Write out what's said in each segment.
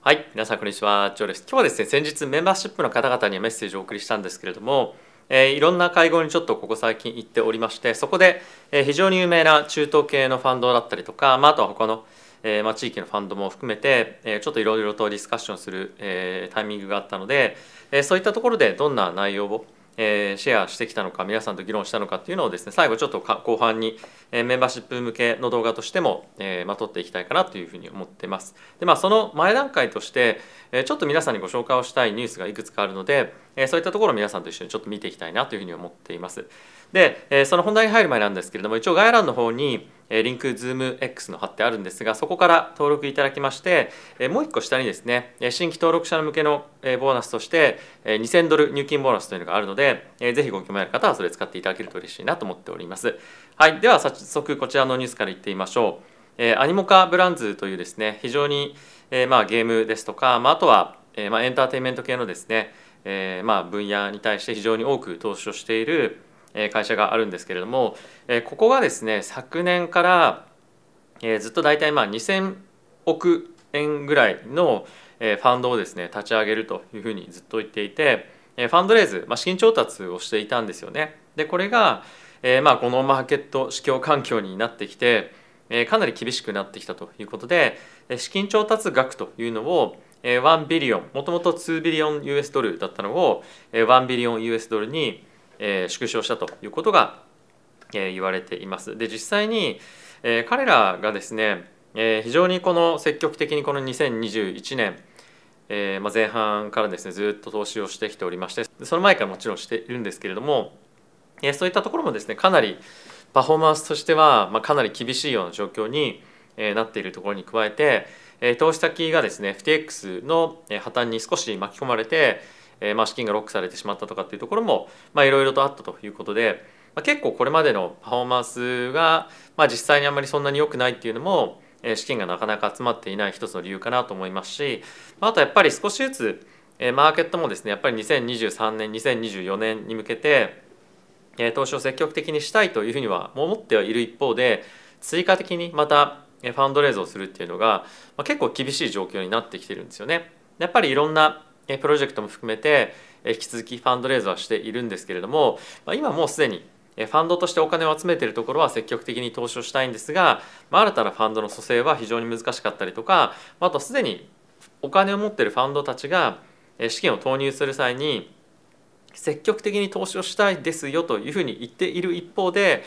はい、皆さんこんにちは、ジョーです。今日はですね、先日メンバーシップの方々にメッセージをお送りしたんですけれども、えーいろんな会合にちょっとここ最近行っておりまして、そこで、えー非常に有名な中東系のファンドだったりとか、まあ、あとは他の、えーまあ、地域のファンドも含めて、えーちょっといろいろとディスカッションする、えータイミングがあったので、えーそういったところでどんな内容をえーシェアしてきたのか皆さんと議論したのかっていうのをですね最後ちょっとか後半に、えメンバーシップ向けの動画としても、えまあ、撮っていきたいかなというふうに思ってます。でまあその前段階として、えちょっと皆さんにご紹介をしたいニュースがいくつかあるので、えそういったところを皆さんと一緒にちょっと見ていきたいなというふうに思っています。で、えその本題に入る前なんですけれども一応概要欄の方にリンク ZoomX の貼ってあるんですがそこから登録いただきましてもう一個下にですね新規登録者向けのボーナスとして2000ドル入金ボーナスというのがあるのでぜひご興味ある方はそれ使っていただけると嬉しいなと思っております。はいでは早速こちらのニュースからいってみましょう。アニモカブランズというですね非常にまあゲームですとかまあとはまあエンターテインメント系のですねえまあ分野に対して非常に多く投資をしている会社があるんですけれども、ここがですね昨年から、ずっと大体まあ2,000億円ぐらいの、ファンドをですね立ち上げるというふうにずっと言っていて、ファンドレイズ、まあ、資金調達をしていたんですよね。でこれが、えまあ、このマーケット市況環境になってきて、えかなり厳しくなってきたということで資金調達額というのを1ビリオンもともと2ビリオン US ドルだったのを1ビリオン US ドルに縮小したということがえー言われています。で実際に、えー彼らがですね、えー非常にこの積極的にこの2021年、えーまあ、前半からですねずっと投資をしてきておりましてその前からもちろんしているんですけれども、えーそういったところもですねかなりパフォーマンスとしては、まあ、かなり厳しいような状況に、えーなっているところに加えて、えー投資先がですね FTX の破綻に少し巻き込まれて、えーまあ、資金がロックされてしまったとかっていうところもいろいろとあったということで、まあ、結構これまでのパフォーマンスが、まあ、実際にあんまりそんなに良くないっていうのも、えー資金がなかなか集まっていない一つの理由かなと思いますし、まあ、あとやっぱり少しずつ、えーマーケットもですねやっぱり2023年2024年に向けて、投資を積極的にしたいというふうには思ってはいる一方で追加的にまたファンドレイズをするっていうのが、結構厳しい状況になってきてるんですよね。やっぱりいろんなプロジェクトも含めて引き続きファンドレイズはしているんですけれども、今もうすでにファンドとしてお金を集めているところは積極的に投資をしたいんですが、ま、新たなファンドの蘇生は非常に難しかったりとかあとすでにお金を持っているファンドたちが資金を投入する際に積極的に投資をしたいですよというふうに言っている一方で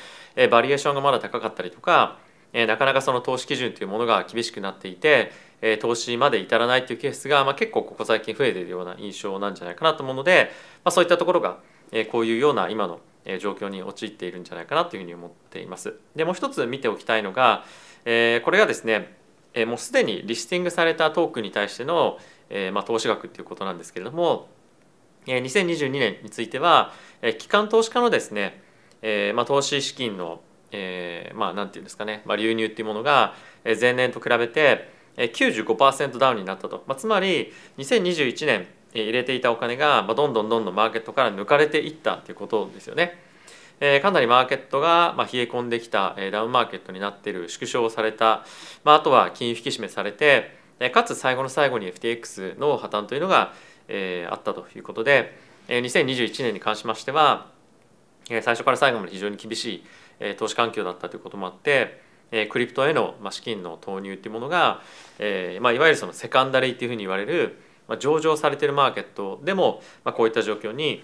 バリエーションがまだ高かったりとかえなかなかその投資基準というものが厳しくなっていてえ投資まで至らないというケースが、まあ、結構ここ最近増えているような印象なんじゃないかなと思うので、まあ、そういったところがえこういうような今の状況に陥っているんじゃないかなというふうに思っています。でもう一つ見ておきたいのが、えこれがですねえもうすでにリスティングされたトークンに対しての、えまあ、投資額っていうことなんですけれども、えー2022年については、えー機関投資家のですね、えまあ、投資資金の、えーまあなんていうんですかね、まあ、流入っていうものが前年と比べて95%ダウンになったと、まあ、つまり2021年入れていたお金がどんどんどんどんマーケットから抜かれていったということですよね。えーかなりマーケットが冷え込んできたダウンマーケットになっている縮小された、まあ、あとは金融引き締めされてかつ最後の最後に FTX の破綻というのがあったということで2021年に関しましては最初から最後まで非常に厳しい投資環境だったということもあってクリプトへの資金の投入というものがえまいわゆるそのセカンダリーというふうに言われるま上場されてるマーケットでもまこういった状況に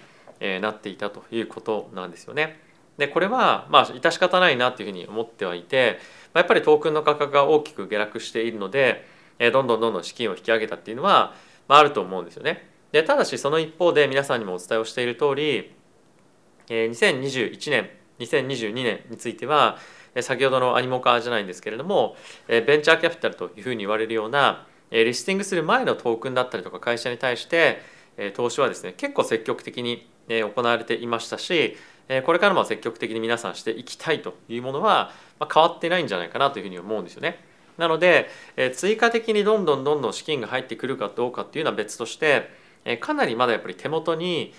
なっていたということなんですよね。でこれはまあ致し方ないなというふうに思ってはいてまやっぱりトークンの価格が大きく下落しているのでえどんどんどんどん資金を引き上げたっていうのはまあると思うんですよね。でただしその一方で皆さんにもお伝えをしている通りえ2021年2022年については先ほどのアニモカじゃないんですけれどもベンチャーキャピタルというふうに言われるようなリスティングする前のトークンだったりとか会社に対して投資はですね結構積極的に行われていましたしこれからも積極的に皆さんしていきたいというものは変わってないんじゃないかなというふうに思うんですよね。なので追加的にどんどんどんどん資金が入ってくるかどうかっていうのは別としてかなりまだやっぱり手元に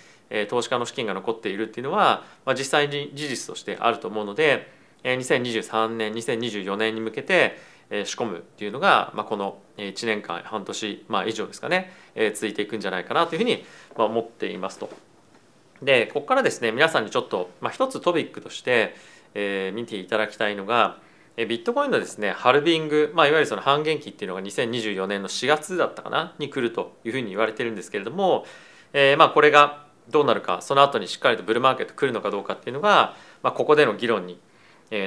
投資家の資金が残っているっていうのは、まあ、実際に事実としてあると思うので2023年2024年に向けて仕込むっていうのが、まあ、この1年間半年、まあ、以上ですかね続いていくんじゃないかなというふうに思っていますと。でここからですね皆さんにちょっと、まあ、一つトピックとして、えー、見ていただきたいのがビットコインのですねハルビング、まあ、いわゆるその半減期っていうのが2024年の4月だったかなに来るというふうに言われてるんですけれども、えー、まあこれがどうなるかその後にしっかりとブルーマーケット来るのかどうかっていうのが、まあ、ここでの議論に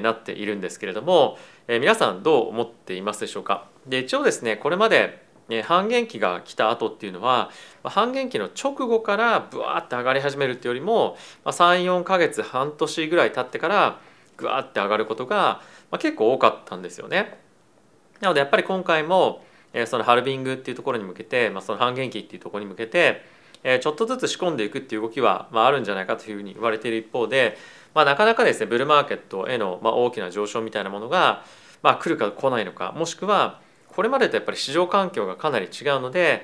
なっているんですけれども、えー、皆さんどう思っていますでしょうか？で一応ですねこれまで半減期が来た後っていうのは半減期の直後からブワーって上がり始めるっていうよりも34か月半年ぐらい経ってからグワーって上がることが結構多かったんですよね。なのでやっぱり今回もそのハルビングっていうところに向けて、まあ、その半減期っていうところに向けてちょっとずつ仕込んでいくっていう動きは、まあ、るんじゃないかというふうに言われている一方で、まあ、なかなかですねブルーマーケットへの、ま、大きな上昇みたいなものが、ま、来るか来ないのかもしくはこれまでとやっぱり市場環境がかなり違うので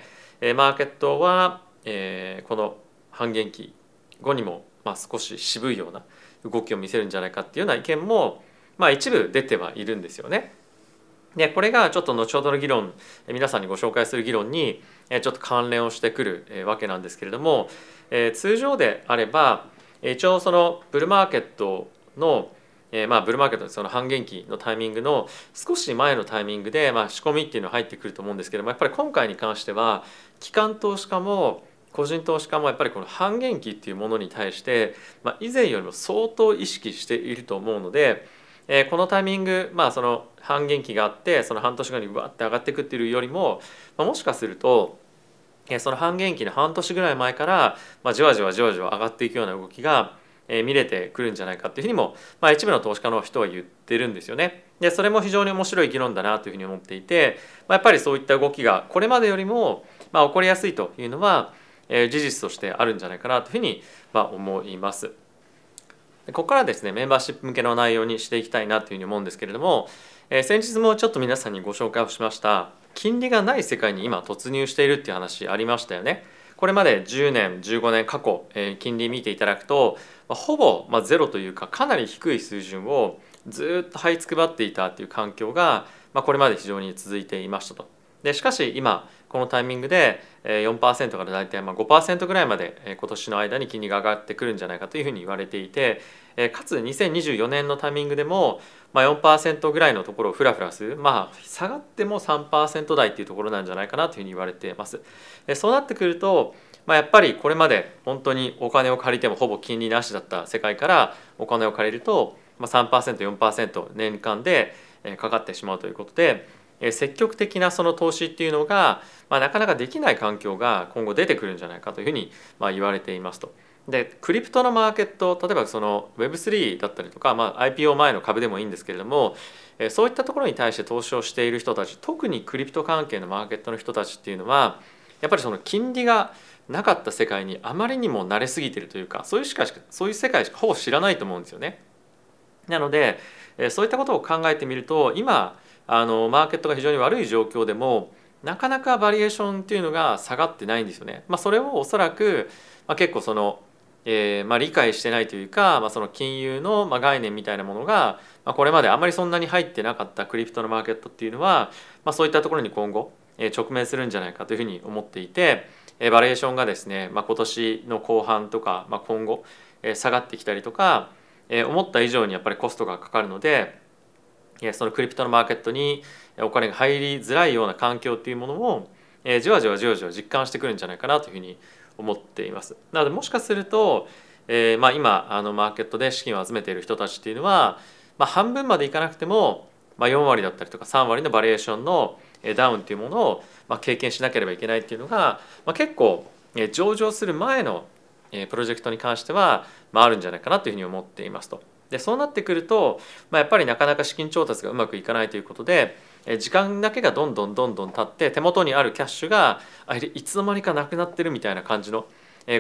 マーケットは、え、この半減期後にも、ま、少し渋いような動きを見せるんじゃないかっていうような意見も、ま、一部出てはいるんですよね。でこれがちょっと後ほどの議論皆さんにご紹介する議論にちょっと関連をしてくるわけなんですけれども通常であれば一応そのブルーマーケットの、まあブルーマーケットその半減期のタイミングの少し前のタイミングで、まあ、仕込みっていうのが入ってくると思うんですけどもやっぱり今回に関しては機関投資家も個人投資家もやっぱりこの半減期っていうものに対して、まあ、以前よりも相当意識していると思うので、えー、このタイミング、まあ、その半減期があってその半年後にわって上がっていくっていうよりも、まあ、もしかするとえその半減期の半年ぐらい前から、まあ、じわじわじわじわ上がっていくような動きがえ見れてくるんじゃないかっていうふうにも、まあ、一部の投資家の人は言ってるんですよね。でそれも非常に面白い議論だなというふうに思っていて、まあ、やっぱりそういった動きがこれまでよりも、まあ、起こりやすいというのは、えー、事実としてあるんじゃないかなというふうに、まあ、思います。でここからですねメンバーシップ向けの内容にしていきたいなというふうに思うんですけれども、えー、先日もちょっと皆さんにご紹介をしました金利がない世界に今突入しているっていう話ありましたよね。これまで10年15年過去、えー、金利見ていただくとまあ、ほぼ、まあ、ゼロというかかなり低い水準をずっと這いつくばっていたという環境が、まあ、これまで非常に続いていましたと。でしかし今このタイミングで4%から大体まあ5%ぐらいまで今年の間に金利が上がってくるんじゃないかというふうに言われていてかつ2024年のタイミングでもまあ4%ぐらいのところをフラフラするまあ下がっても3%台っていうところなんじゃないかなというふうに言われています。そうなってくるとまあ、やっぱりこれまで本当にお金を借りてもほぼ金利なしだった世界からお金を借りると 3%4% 年間でかかってしまうということで積極的なその投資っていうのが、まあ、なかなかできない環境が今後出てくるんじゃないかというふうにまあ言われていますと。でクリプトのマーケット例えばその Web3 だったりとか、まあ、IPO 前の株でもいいんですけれどもそういったところに対して投資をしている人たち特にクリプト関係のマーケットの人たちっていうのはやっぱりその金利がなかった世界にあまりにも慣れすぎてるというかそういうしかそういう世界しかほぼ知らないと思うんですよね。なのでそういったことを考えてみると今あのマーケットが非常に悪い状況でもなかなかバリエーションっていうのが下がってないんですよね。まあ、それをおそらく、まあ、結構その、えーまあ、理解してないというか、まあ、その金融の、ま、概念みたいなものが、まあ、これまであまりそんなに入ってなかったクリプトのマーケットっていうのは、まあ、そういったところに今後直面するんじゃないかというふうに思っていて。バリエーションがですね、まあ、今年の後半とか、まあ、今後下がってきたりとか思った以上にやっぱりコストがかかるのでそのクリプトのマーケットにお金が入りづらいような環境っていうものをじわじわじわじわ実感してくるんじゃないかなというふうに思っています。なのでもしかすると、えー、まあ今あのマーケットで資金を集めている人たちっていうのは、まあ、半分までいかなくても、まあ、4割だったりとか3割のバリエーションのダウンっていうものをま経験しなければいけないっていうのが、まあ、結構上場する前のプロジェクトに関しては、まあ、あるんじゃないかなというふうに思っていますと。でそうなってくると、まあ、やっぱりなかなか資金調達がうまくいかないということで時間だけがどんどんどんどん経って手元にあるキャッシュがいつの間にかなくなってるみたいな感じの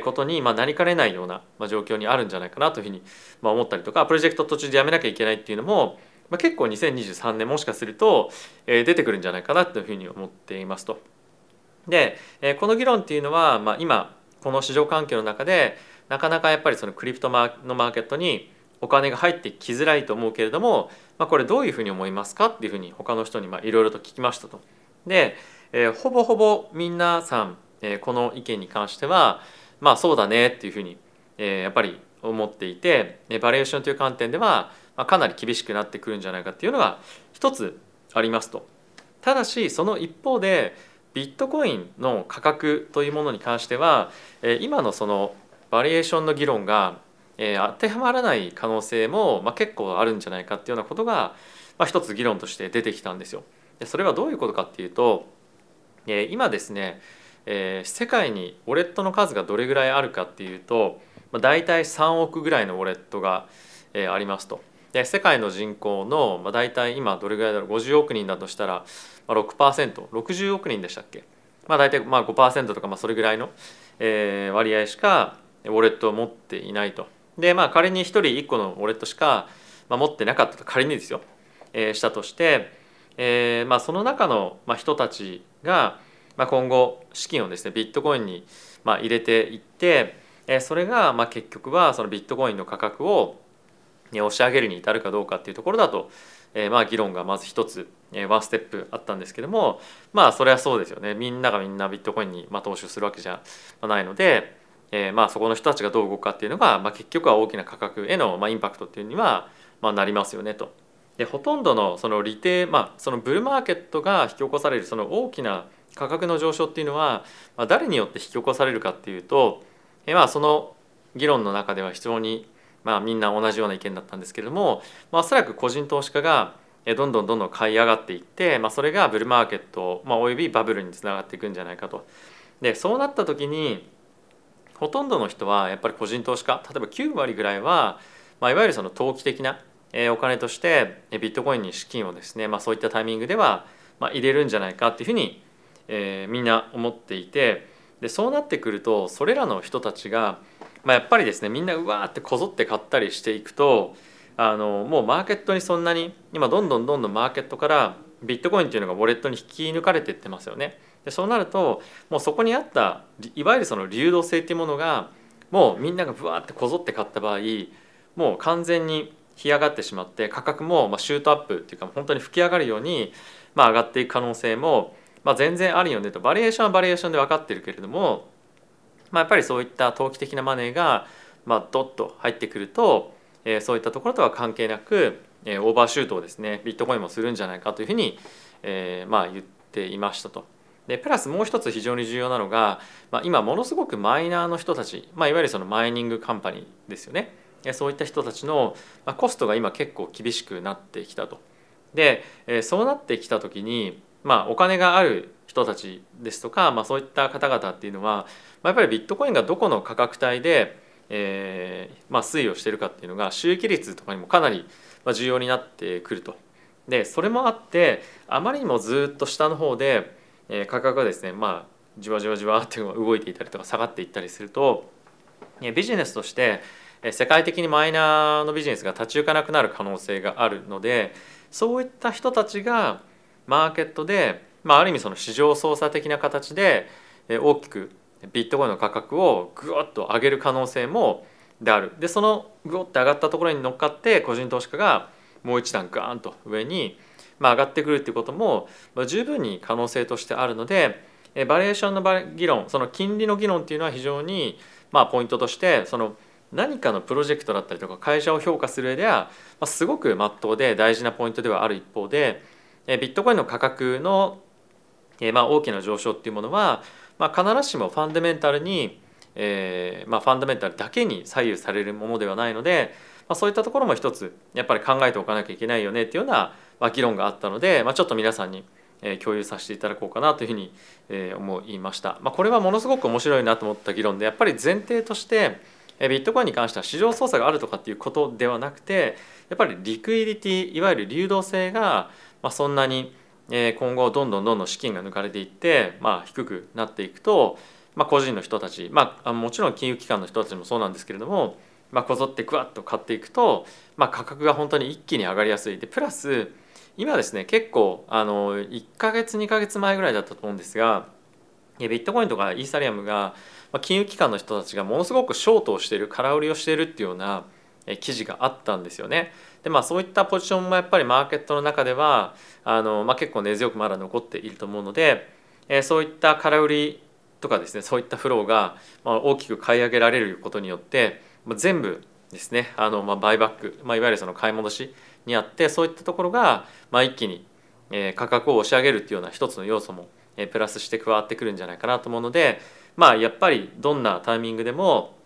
ことになりかねないような状況にあるんじゃないかなというふうに思ったりとかプロジェクト途中でやめなきゃいけないっていうのもまあ、結構2023年もしかすると、出てくるんじゃないかなというふうに思っていますと。で、この議論っていうのは、まあ、今この市場環境の中でなかなかやっぱりそのクリプトのマーケットにお金が入ってきづらいと思うけれどもまあ、これどういうふうに思いますかっていうふうに他の人にいろいろと聞きましたと。で、えー、ほぼほぼ皆さん、えー、この意見に関してはまあそうだねっていうふうに、えー、やっぱり思っていてバリエーションという観点では、まあ、かなり厳しくなってくるんじゃないかっていうのが一つありますと。ただしその一方でビットコインの価格というものに関しては今のそのバリエーションの議論が当てはまらない可能性もまあ結構あるんじゃないかっていうようなことがまあ一つ議論として出てきたんですよ。でそれはどういうことかっていうと今ですね世界にウォレットの数がどれぐらいあるかっていうとまあ大体3億ぐらいのウォレットがありますと。で世界の人口の、まあ、大体今どれぐらいだろう50億人だとしたら、まあ、6%60 億人でしたっけ、まあ、大体まあ5%とかまあそれぐらいの、えー、割合しかウォレットを持っていないと。でまあ仮に1人1個のウォレットしか、まあ、持ってなかったと仮にですよ、えー、したとして、えーまあ、その中の、まあ、人たちが、まあ、今後資金をですねビットコインに、まあ、入れていって、え、それが、まあ、結局はそのビットコインの価格を押し上げるに至るかどうかっていうところだと、えー、まあ議論がまず一つ、えー、ワンステップあったんですけどもまあそれはそうですよね。みんながみんなビットコインに、まあ、投資するわけじゃないので、えー、まあそこの人たちがどう動くかっていうのが、まあ、結局は大きな価格への、まあ、インパクトっていうには、まあ、なりますよねと。でほとんどのその利定、まあ、そのブルーマーケットが引き起こされるその大きな価格の上昇っていうのは、まあ、誰によって引き起こされるかっていうと、えー、まあその議論の中では非常にまあ、みんな同じような意見だったんですけれども、まあ、おそらく個人投資家がどんどんどんどん買い上がっていって、まあ、それがブルーマーケット、まあ、およびバブルにつながっていくんじゃないかと。でそうなった時にほとんどの人はやっぱり個人投資家例えば9割ぐらいは、まあ、いわゆるその投機的なお金としてビットコインに資金をですね、まあ、そういったタイミングでは入れるんじゃないかっていうふうに、えー、みんな思っていてでそうなってくるとそれらの人たちがまあ、やっぱりですねみんなうわーってこぞって買ったりしていくとあのもうマーケットにそんなに今どんどんどんどんマーケットからビットコインっていうのがウォレットに引き抜かれていってますよね。でそうなるともうそこにあったいわゆるその流動性っていうものがもうみんながぶわってこぞって買った場合もう完全に干上がってしまって価格もまシュートアップっていうか本当に吹き上がるようにまあ上がっていく可能性もまあ全然あるよねとバリエーションはバリエーションで分かってるけれどもまあ、やっぱりそういった投機的なマネーが、まあ、ドッと入ってくると、えー、そういったところとは関係なく、えー、オーバーシュートをですねビットコインもするんじゃないかというふうに、えー、まあ言っていましたと。でプラスもう一つ非常に重要なのが、まあ、今ものすごくマイナーの人たち、まあ、いわゆるそのマイニングカンパニーですよねそういった人たちの、コストが今結構厳しくなってきたと。で、そうなってきた時に、まあ、お金がある人たちですとか、まあ、そういった方々っていうのは、まあ、やっぱりビットコインがどこの価格帯で、えーまあ、推移をしてるかっていうのが収益率とかにもかなり重要になってくると。でそれもあってあまりにもずっと下の方で、えー、価格がですねまあじわじわじわって動いていたりとか下がっていったりするとビジネスとして世界的にマイナーのビジネスが立ち行かなくなる可能性があるのでそういった人たちがマーケットでまあ、ある意味その市場操作的な形で大きくビットコインの価格をぐわっと上げる可能性もである。でそのぐわって上がったところに乗っかって個人投資家がもう一段ガーンと上に、まあ、上がってくるっていうことも、十分に可能性としてあるのでバリエーションの議論その金利の議論っていうのは非常に、まあ、ポイントとしてその何かのプロジェクトだったりとか会社を評価する上では、まあ、すごく真っ当で大事なポイントではある一方でビットコインの価格の、まあ大きな上昇っていうものは、まあ、必ずしもファンダメンタルに、えーまあ、ファンダメンタルだけに左右されるものではないので、まあ、そういったところも一つやっぱり考えておかなきゃいけないよねっていうような、まあ、議論があったので、まあ、ちょっと皆さんに共有させていただこうかなというふうに思いました。まあ、これはものすごく面白いなと思った議論でやっぱり前提としてビットコインに関しては市場操作があるとかっていうことではなくてやっぱりリクイリティいわゆる流動性がそんなに今後どんどんどんどん資金が抜かれていって、まあ、低くなっていくと、まあ、個人の人たち、まあ、もちろん金融機関の人たちもそうなんですけれども、まあ、こぞってクワッと買っていくと、まあ、価格が本当に一気に上がりやすいでプラス今ですね結構あの1ヶ月2ヶ月前ぐらいだったと思うんですがビットコインとかイーサリアムが金融機関の人たちがものすごくショートをしている空売りをしているっていうような記事があったんですよね。でまあそういったポジションもやっぱりマーケットの中ではあの、まあ、結構根強くまだ残っていると思うので、えそういった空売りとかですねそういったフローが大きく買い上げられることによって全部ですねあの、まあ、バイバック、まあ、いわゆるその買い戻しにあってそういったところが、まあ、一気に価格を押し上げるっていうような一つの要素もプラスして加わってくるんじゃないかなと思うのでまあやっぱりどんなタイミングでも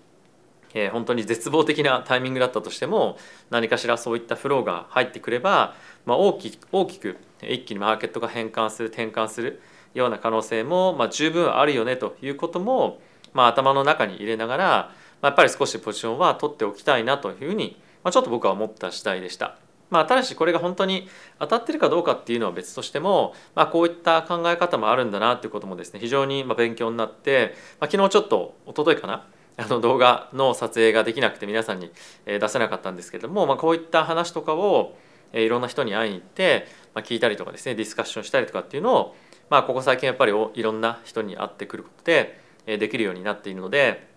えー、本当に絶望的なタイミングだったとしても何かしらそういったフローが入ってくれば、まあ、大き大きく一気にマーケットが変換する転換するような可能性も、まあ、十分あるよねということも、まあ、頭の中に入れながら、まあ、やっぱり少しポジションは取っておきたいなというふうに、まあ、ちょっと僕は思った次第でした。まあ、ただしこれが本当に当たってるかどうかっていうのは別としても、まあ、こういった考え方もあるんだなっていうこともですね非常に勉強になって、まあ、昨日ちょっと一昨日かなあの動画の撮影ができなくて皆さんに出せなかったんですけれども、まあ、こういった話とかをいろんな人に会いに行って、まあ、聞いたりとかですねディスカッションしたりとかっていうのを、まあ、ここ最近やっぱりいろんな人に会ってくることでできるようになっているので、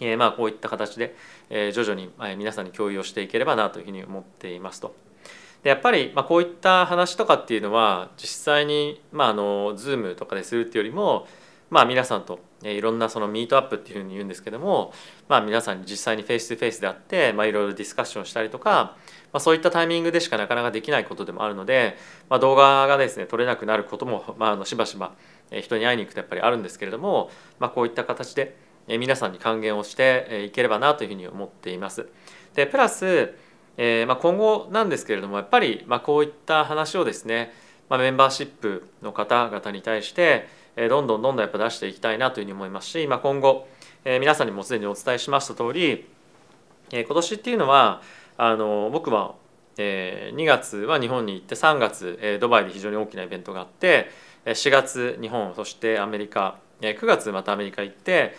えー、まあこういった形で徐々に皆さんに共有をしていければなというふうに思っていますと。でやっぱりまあこういった話とかっていうのは実際にまああの Zoom とかでするっていうよりもまあ皆さんといろんなそのミートアップっていうふうに言うんですけども、まあ、皆さんに実際にフェイス2フェイスであって、まあ、いろいろディスカッションしたりとか、まあ、そういったタイミングでしかなかなかできないことでもあるので、まあ、動画がですね撮れなくなることも、まあ、あのしばしば人に会いに行くとやっぱりあるんですけれども、まあ、こういった形で皆さんに還元をしていければなというふうに思っています。でプラス、えーまあ、今後なんですけれどもやっぱりまあこういった話をですね、まあ、メンバーシップの方々に対してえどんどんどんどんやっぱ出していきたいなというふうに思いますし、まあ、今後え皆さんにもすでにお伝えしました通りえ今年っていうのはあの僕はえ2月は日本に行って3月えドバイで非常に大きなイベントがあって4月日本そしてアメリカ9月またアメリカ行って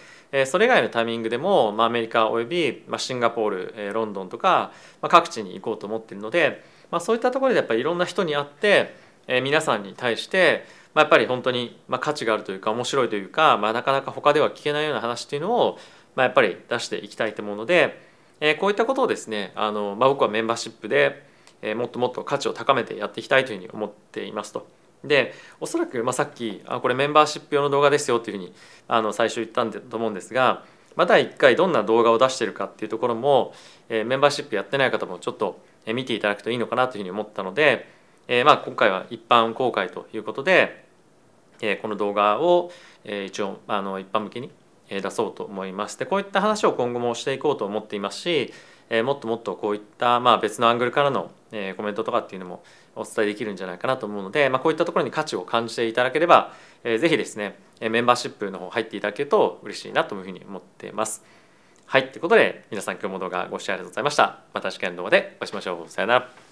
それ以外のタイミングでもアメリカおよびシンガポールロンドンとか各地に行こうと思ってるのでそういったところでやっぱりいろんな人に会って皆さんに対してまあ、やっぱり本当にまあ価値があるというか面白いというか、まあ、なかなか他では聞けないような話っていうのを、まあ、やっぱり出していきたいと思うので、え、こういったことをですねあの、まあ、僕はメンバーシップで、え、もっともっと価値を高めてやっていきたいというふうに思っていますと。でおそらく、まあ、さっきあこれメンバーシップ用の動画ですよというふうにあの最初言ったんだと思うんですが、まあ、第1回どんな動画を出してるかっていうところも、えー、メンバーシップやってない方もちょっと見ていただくといいのかなというふうに思ったので、えー、まあ今回は一般公開ということで、えこの動画を、え一応あの一般向けに出そうと思います。でこういった話を今後もしていこうと思っていますし、えもっともっとこういった、まあ、別のアングルからの、えコメントとかっていうのもお伝えできるんじゃないかなと思うので、まあ、こういったところに価値を感じていただければ、えー、ぜひですねメンバーシップの方入っていただけると嬉しいなというふうに思っています。はい、ということで皆さん今日も動画ご視聴ありがとうございました。また次回の動画でお会いしましょう。さよなら。